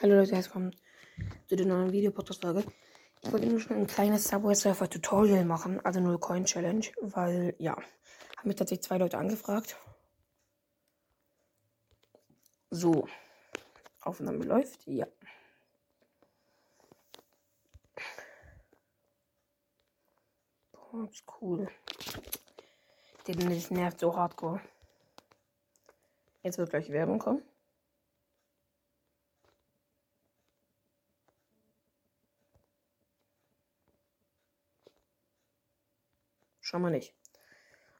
Hallo Leute, herzlich willkommen zu der neuen Video-Podcast-Folge. Ich wollte nur schon ein kleines Subway Surfer Tutorial machen, also nur Coin Challenge, weil, ja, haben mich tatsächlich zwei Leute angefragt. So, Aufnahme läuft, ja. Boah, ist cool. Das nervt so hardcore. Jetzt wird gleich Werbung kommen. Schon mal nicht.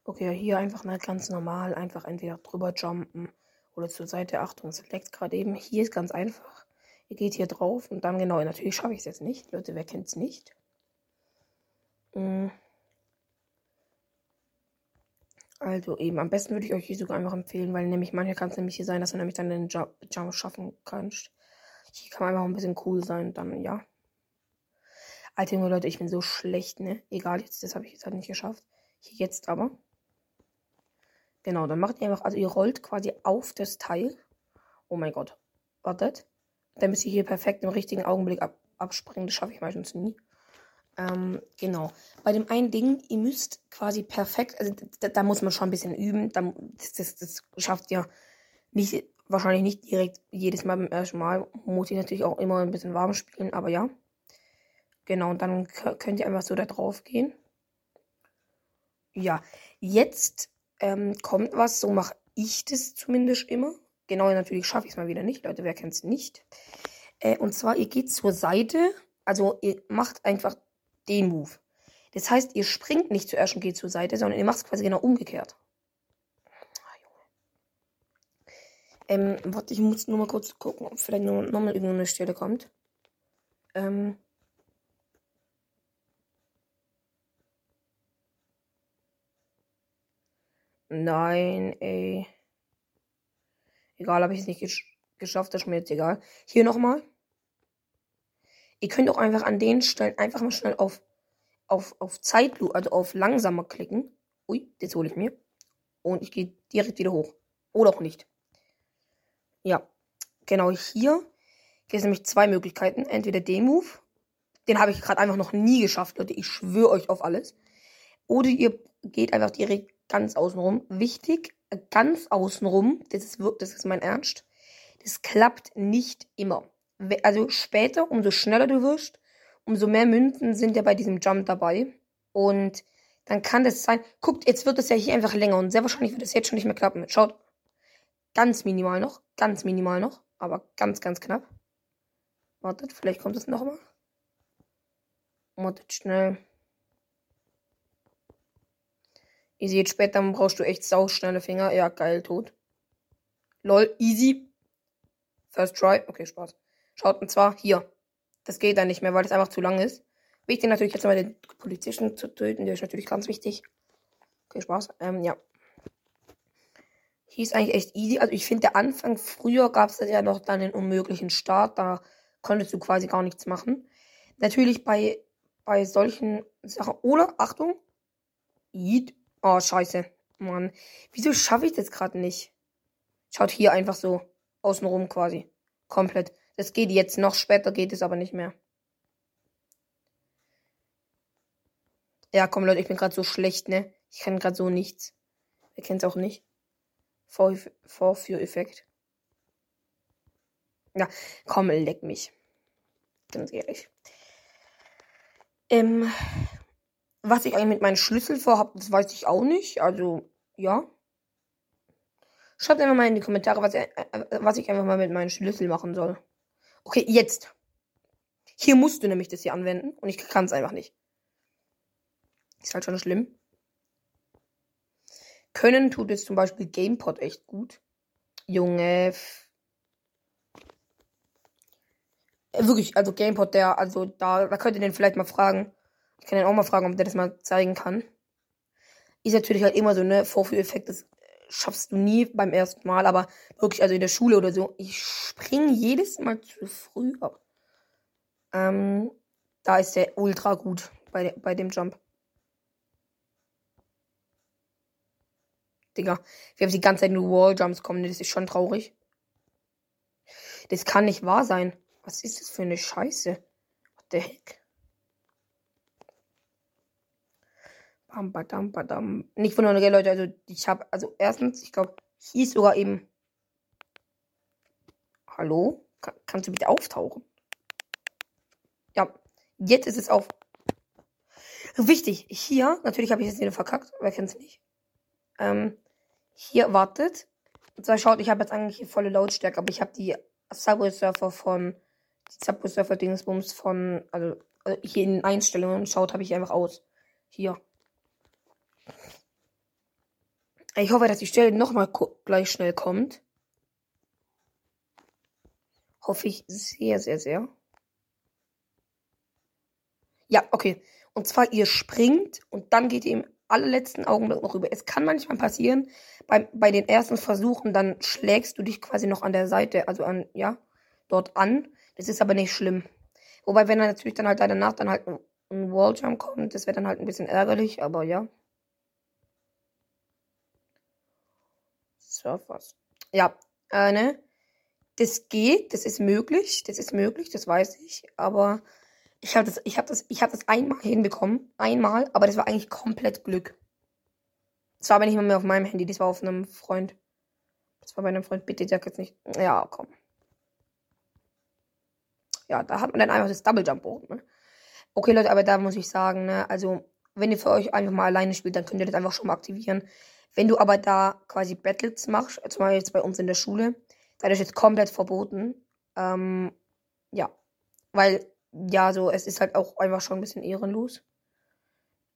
Okay, hier einfach mal ganz normal, einfach entweder drüber jumpen oder zur Seite. Achtung, Select gerade eben. Hier ist ganz einfach. Ihr geht hier drauf und dann genau, natürlich schaffe ich es jetzt nicht. Leute, wer kennt es nicht? Mm. Also eben, am besten würde ich euch hier sogar einfach empfehlen, weil nämlich manchmal kann es nämlich hier sein, dass du nämlich dann den Jump, Jump schaffen kannst. Hier kann man einfach ein bisschen cool sein, dann ja. Alter Junge, Leute, ich bin so schlecht, ne? Egal, jetzt, das habe ich jetzt halt nicht geschafft. Hier jetzt aber. Genau, dann macht ihr einfach, also ihr rollt quasi auf das Teil. Oh mein Gott. Wartet. Dann müsst ihr hier perfekt im richtigen Augenblick ab, abspringen. Das schaffe ich meistens nie. Ähm, genau. Bei dem einen Ding, ihr müsst quasi perfekt, also da, da muss man schon ein bisschen üben. Da, das, das, das schafft ihr nicht, wahrscheinlich nicht direkt jedes Mal beim ersten Mal. Muss ich natürlich auch immer ein bisschen warm spielen, aber ja. Genau, und dann könnt ihr einfach so da drauf gehen. Ja, jetzt ähm, kommt was, so mache ich das zumindest immer. Genau, natürlich schaffe ich es mal wieder nicht, Leute, wer kennt es nicht. Äh, und zwar, ihr geht zur Seite, also ihr macht einfach den Move. Das heißt, ihr springt nicht zuerst und geht zur Seite, sondern ihr macht es quasi genau umgekehrt. Ah, ähm, warte, ich muss nur mal kurz gucken, ob vielleicht noch, noch mal irgendeine Stelle kommt. Ähm, Nein, ey. Egal, habe ich es nicht gesch geschafft, das ist mir jetzt egal. Hier nochmal. Ihr könnt auch einfach an den Stellen einfach mal schnell auf, auf, auf Zeitlu, also auf langsamer klicken. Ui, das hole ich mir. Und ich gehe direkt wieder hoch. Oder auch nicht. Ja, genau hier gibt es nämlich zwei Möglichkeiten. Entweder den Move. Den habe ich gerade einfach noch nie geschafft, Leute. Ich schwöre euch auf alles. Oder ihr geht einfach direkt ganz außenrum. Wichtig, ganz außenrum, das ist, das ist mein Ernst, das klappt nicht immer. Also später, umso schneller du wirst, umso mehr Münzen sind ja bei diesem Jump dabei. Und dann kann das sein. Guckt, jetzt wird es ja hier einfach länger und sehr wahrscheinlich wird es jetzt schon nicht mehr klappen. Schaut. Ganz minimal noch. Ganz minimal noch. Aber ganz, ganz knapp. Wartet, vielleicht kommt es nochmal. Wartet schnell. Ihr seht, später brauchst du echt sauschnelle Finger. Ja, geil, tot. Lol, easy. First try. Okay, Spaß. Schaut, und zwar hier. Das geht dann nicht mehr, weil das einfach zu lang ist. Wichtig natürlich jetzt mal den Polizisten zu töten. Der ist natürlich ganz wichtig. Okay, Spaß. Ähm, ja. Hier ist eigentlich echt easy. Also ich finde, der Anfang, früher gab es ja noch dann den unmöglichen Start. Da konntest du quasi gar nichts machen. Natürlich bei, bei solchen Sachen. Oder, Achtung. Eat. Oh, scheiße. Mann. Wieso schaffe ich das gerade nicht? Schaut hier einfach so außenrum quasi. Komplett. Das geht jetzt noch später, geht es aber nicht mehr. Ja, komm Leute, ich bin gerade so schlecht, ne? Ich kann gerade so nichts. Wer kennt es auch nicht? Vorführeffekt. Ja, komm, leck mich. Ganz ehrlich. Ähm, was ich eigentlich mit meinen Schlüssel vorhabe, das weiß ich auch nicht. Also, ja. Schreibt einfach mal in die Kommentare, was, äh, was ich einfach mal mit meinen Schlüssel machen soll. Okay, jetzt. Hier musst du nämlich das hier anwenden und ich kann es einfach nicht. Ist halt schon schlimm. Können tut es zum Beispiel GamePod echt gut. Junge. Äh, wirklich, also GamePod, der, also da, da könnt ihr den vielleicht mal fragen. Ich kann ihn auch mal fragen, ob der das mal zeigen kann. Ist natürlich halt immer so, ne, Vorführeffekt, das schaffst du nie beim ersten Mal, aber wirklich, also in der Schule oder so, ich springe jedes Mal zu früh ab. Ähm, da ist der ultra gut bei, de bei dem Jump. Digga, wir haben die ganze Zeit nur Walljumps kommen, das ist schon traurig. Das kann nicht wahr sein. Was ist das für eine Scheiße? What the heck? Bam, badam, badam. Nicht wundern, okay, Leute. Also, ich habe, also, erstens, ich glaube, hieß sogar eben. Hallo? Kann, kannst du bitte auftauchen? Ja, jetzt ist es auf. Wichtig, hier, natürlich habe ich jetzt wieder verkackt, wer kennt es nicht. Ähm, hier wartet. Und zwar schaut, ich habe jetzt eigentlich hier volle Lautstärke, aber ich habe die Subway Surfer von, die Subway Surfer Dingsbums von, also, also hier in Einstellungen schaut, habe ich einfach aus. Hier. Ich hoffe, dass die Stelle nochmal gleich schnell kommt. Hoffe ich sehr, sehr, sehr. Ja, okay. Und zwar, ihr springt und dann geht ihr im allerletzten Augenblick noch rüber. Es kann manchmal passieren, bei, bei den ersten Versuchen, dann schlägst du dich quasi noch an der Seite, also an, ja, dort an. Das ist aber nicht schlimm. Wobei, wenn dann natürlich dann halt danach dann halt ein Walljump kommt, das wäre dann halt ein bisschen ärgerlich, aber ja. Surfers. Ja, äh, ne? Das geht, das ist möglich, das ist möglich, das weiß ich, aber ich habe das, ich habe das, ich habe das einmal hinbekommen, einmal, aber das war eigentlich komplett Glück. Das war aber nicht mal mehr auf meinem Handy, das war auf einem Freund. Das war bei einem Freund, bitte sag jetzt nicht. Ja, komm. Ja, da hat man dann einfach das Double Jump Board, ne? Okay, Leute, aber da muss ich sagen, ne, also, wenn ihr für euch einfach mal alleine spielt, dann könnt ihr das einfach schon mal aktivieren. Wenn du aber da quasi Battles machst, zum Beispiel jetzt bei uns in der Schule, dann ist jetzt komplett verboten. Ähm, ja. Weil, ja, so, es ist halt auch einfach schon ein bisschen ehrenlos.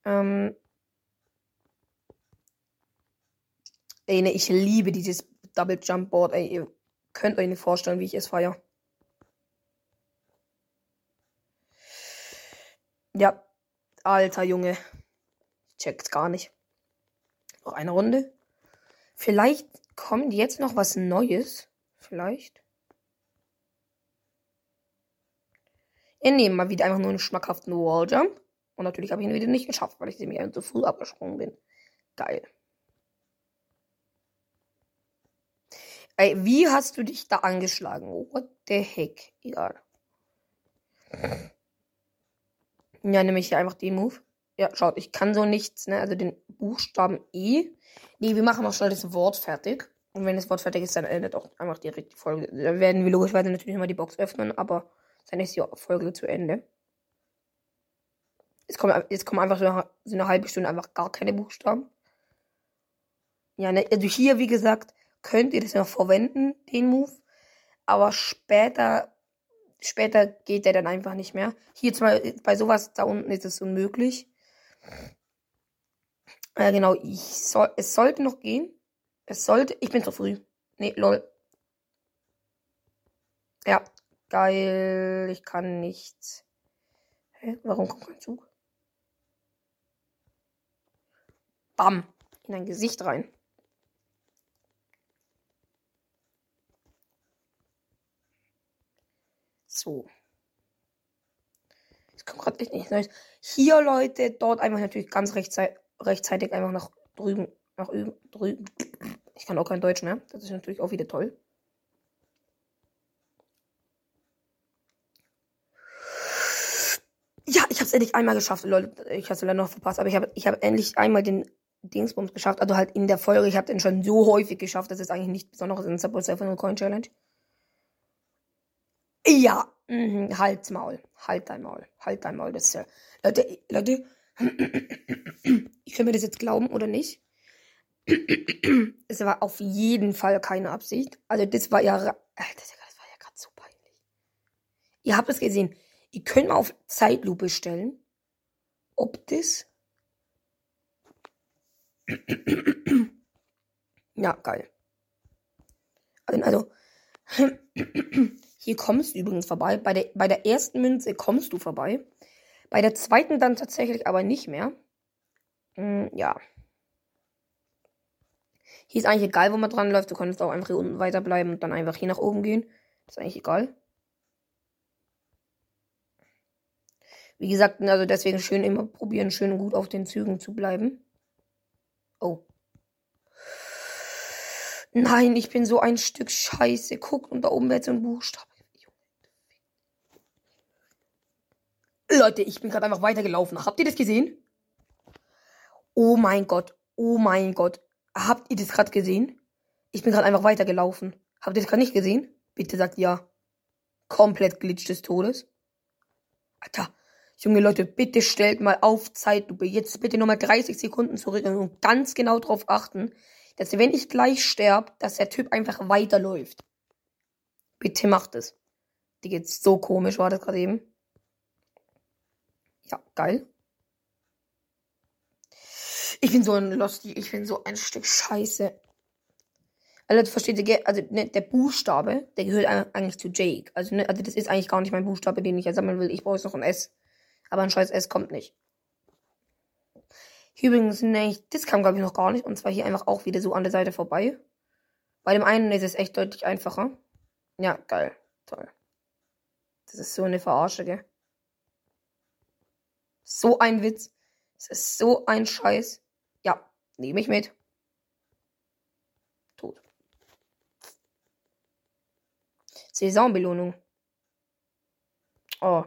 Ähm, ey, ne, ich liebe dieses Double Jump Board, ey, ihr könnt euch nicht vorstellen, wie ich es feiere. Ja, alter Junge. Checkt's gar nicht. Noch eine Runde. Vielleicht kommt jetzt noch was Neues. Vielleicht. Wir nehmen mal wieder einfach nur einen schmackhaften Walljump. Und natürlich habe ich ihn wieder nicht geschafft, weil ich nämlich zu früh abgesprungen bin. Geil. Ey, wie hast du dich da angeschlagen? What the heck? Egal. Ja, nämlich hier einfach den Move. Ja, schaut, ich kann so nichts, ne? Also den Buchstaben E. Nee, wir machen noch schnell das Wort fertig. Und wenn das Wort fertig ist, dann endet auch einfach direkt die Folge. Da werden wir logischerweise natürlich immer die Box öffnen, aber dann ist die Folge zu Ende. Jetzt kommen, jetzt kommen einfach so eine, so eine halbe Stunde einfach gar keine Buchstaben. Ja, ne? Also hier, wie gesagt, könnt ihr das noch verwenden, den Move. Aber später Später geht der dann einfach nicht mehr. Hier zum Beispiel, bei sowas da unten ist es unmöglich. Äh, genau, ich soll, es sollte noch gehen. Es sollte, ich bin zu früh. Nee, lol. Ja, geil, ich kann nichts. Hä, warum kommt kein Zug? Bam, in dein Gesicht rein. So. Es kommt gerade echt nichts Neues. Hier, Leute, dort einfach natürlich ganz rechtzeitig, einfach nach drüben. Nach drüben. Ich kann auch kein Deutsch mehr. Das ist natürlich auch wieder toll. Ja, ich habe es endlich einmal geschafft, Leute. Ich habe es leider noch verpasst, aber ich habe ich hab endlich einmal den Dingsbums geschafft. Also halt in der Folge. Ich habe den schon so häufig geschafft. Das ist eigentlich nichts Besonderes in Subway Surfer Coin Challenge. Ja, mhm, halt's Maul. Halt dein Maul. Halt dein Maul. Das ist ja. Leute, Leute, ich kann mir das jetzt glauben oder nicht. es war auf jeden Fall keine Absicht. Also das war ja. Das war ja gerade so peinlich. Ihr habt es gesehen. Ihr könnt mal auf Zeitlupe stellen. Ob das. ja, geil. Also. Hier kommst du übrigens vorbei. Bei der, bei der ersten Münze kommst du vorbei. Bei der zweiten dann tatsächlich aber nicht mehr. Hm, ja. Hier ist eigentlich egal, wo man dran läuft. Du kannst auch einfach hier unten weiterbleiben und dann einfach hier nach oben gehen. ist eigentlich egal. Wie gesagt, also deswegen schön immer probieren, schön gut auf den Zügen zu bleiben. Oh. Nein, ich bin so ein Stück Scheiße. Guckt, und da oben wird so ein Buchstabe. Leute, ich bin gerade einfach weitergelaufen. Habt ihr das gesehen? Oh mein Gott. Oh mein Gott. Habt ihr das gerade gesehen? Ich bin gerade einfach weitergelaufen. Habt ihr das gerade nicht gesehen? Bitte sagt ja. Komplett Glitch des Todes. Alter. Junge Leute, bitte stellt mal auf Zeitlupe. Jetzt bitte nochmal 30 Sekunden zurück und ganz genau darauf achten, dass wenn ich gleich sterbe, dass der Typ einfach weiterläuft. Bitte macht es. Die geht so komisch, war das gerade eben. Ja, geil. Ich bin so ein Losty, ich bin so ein Stück Scheiße. Also, versteht ihr, also ne, der Buchstabe, der gehört eigentlich zu Jake. Also, ne, also das ist eigentlich gar nicht mein Buchstabe, den ich ja sammeln will. Ich brauche jetzt noch ein S. Aber ein scheiß S kommt nicht. Hier übrigens, ne, das kam glaube ich noch gar nicht. Und zwar hier einfach auch wieder so an der Seite vorbei. Bei dem einen ist es echt deutlich einfacher. Ja, geil. Toll. Das ist so eine Verarsche, gell? So ein Witz. Das ist so ein Scheiß. Ja, nehme ich mit. Tot. Saisonbelohnung. Oh.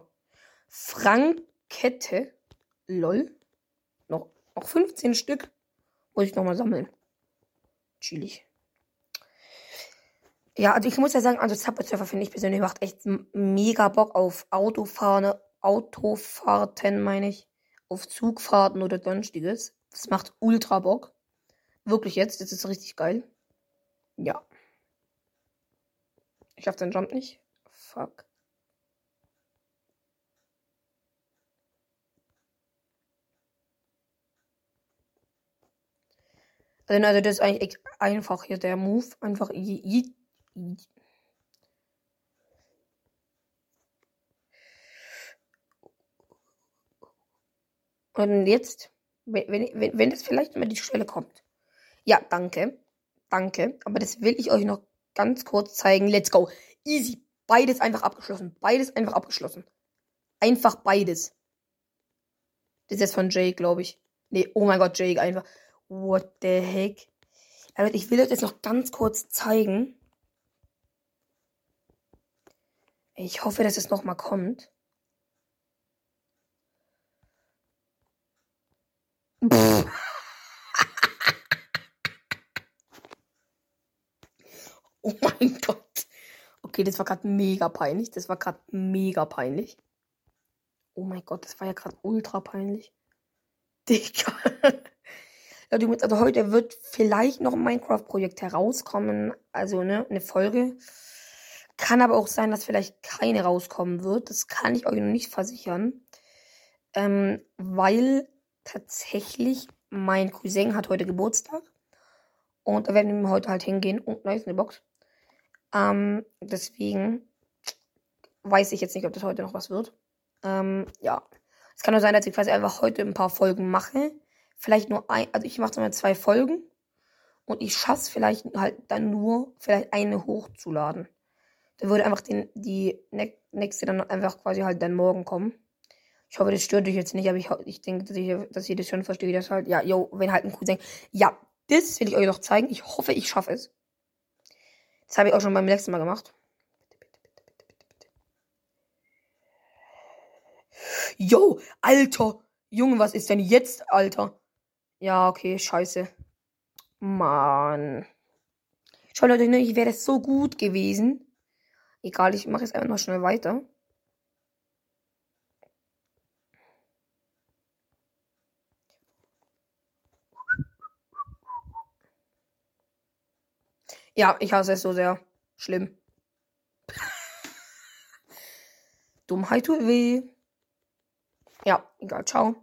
Frankette. Lol. Noch, noch 15 Stück. Muss ich nochmal sammeln. Chillig. Ja, also ich muss ja sagen, also Subway Surfer finde ich persönlich macht echt mega Bock auf Autofahren, Autofahrten, meine ich. Auf Zugfahrten oder sonstiges. Das macht ultra Bock. Wirklich jetzt, das ist richtig geil. Ja. Ich schaff den Jump nicht. Fuck. Also, also das ist eigentlich einfach hier der Move. Einfach und jetzt, wenn, wenn, wenn das vielleicht mal die Stelle kommt. Ja, danke. Danke. Aber das will ich euch noch ganz kurz zeigen. Let's go. Easy. Beides einfach abgeschlossen. Beides einfach abgeschlossen. Einfach beides. Das ist jetzt von Jake, glaube ich. Nee, oh mein Gott, Jake einfach. What the heck? Aber ich will euch das noch ganz kurz zeigen. Ich hoffe, dass es nochmal kommt. oh mein Gott. Okay, das war gerade mega peinlich. Das war gerade mega peinlich. Oh mein Gott, das war ja gerade ultra peinlich. Digga. also heute wird vielleicht noch ein Minecraft-Projekt herauskommen. Also, ne, eine Folge. Kann aber auch sein, dass vielleicht keine rauskommen wird. Das kann ich euch noch nicht versichern. Ähm, weil tatsächlich mein Cousin hat heute Geburtstag. Und da werden wir heute halt hingehen. Und da ist eine Box. Ähm, deswegen weiß ich jetzt nicht, ob das heute noch was wird. Ähm, ja. Es kann nur sein, dass ich quasi einfach heute ein paar Folgen mache vielleicht nur ein, also ich mache dann zwei Folgen und ich schaffe es vielleicht halt dann nur, vielleicht eine hochzuladen. Da würde einfach den, die nächste dann einfach quasi halt dann morgen kommen. Ich hoffe, das stört euch jetzt nicht, aber ich, ich denke, dass, ich, dass ihr das schon versteht, dass halt, ja, yo, wenn halt ein Cousin, ja, das will ich euch noch zeigen. Ich hoffe, ich schaffe es. Das habe ich auch schon beim letzten Mal gemacht. Yo, Alter! Junge, was ist denn jetzt, Alter? Ja, okay, scheiße. Mann. Schau Leute, ich wäre das so gut gewesen. Egal, ich mache jetzt einfach noch schnell weiter. Ja, ich hasse es so sehr. Schlimm. Dummheit tut weh. Ja, egal, ciao.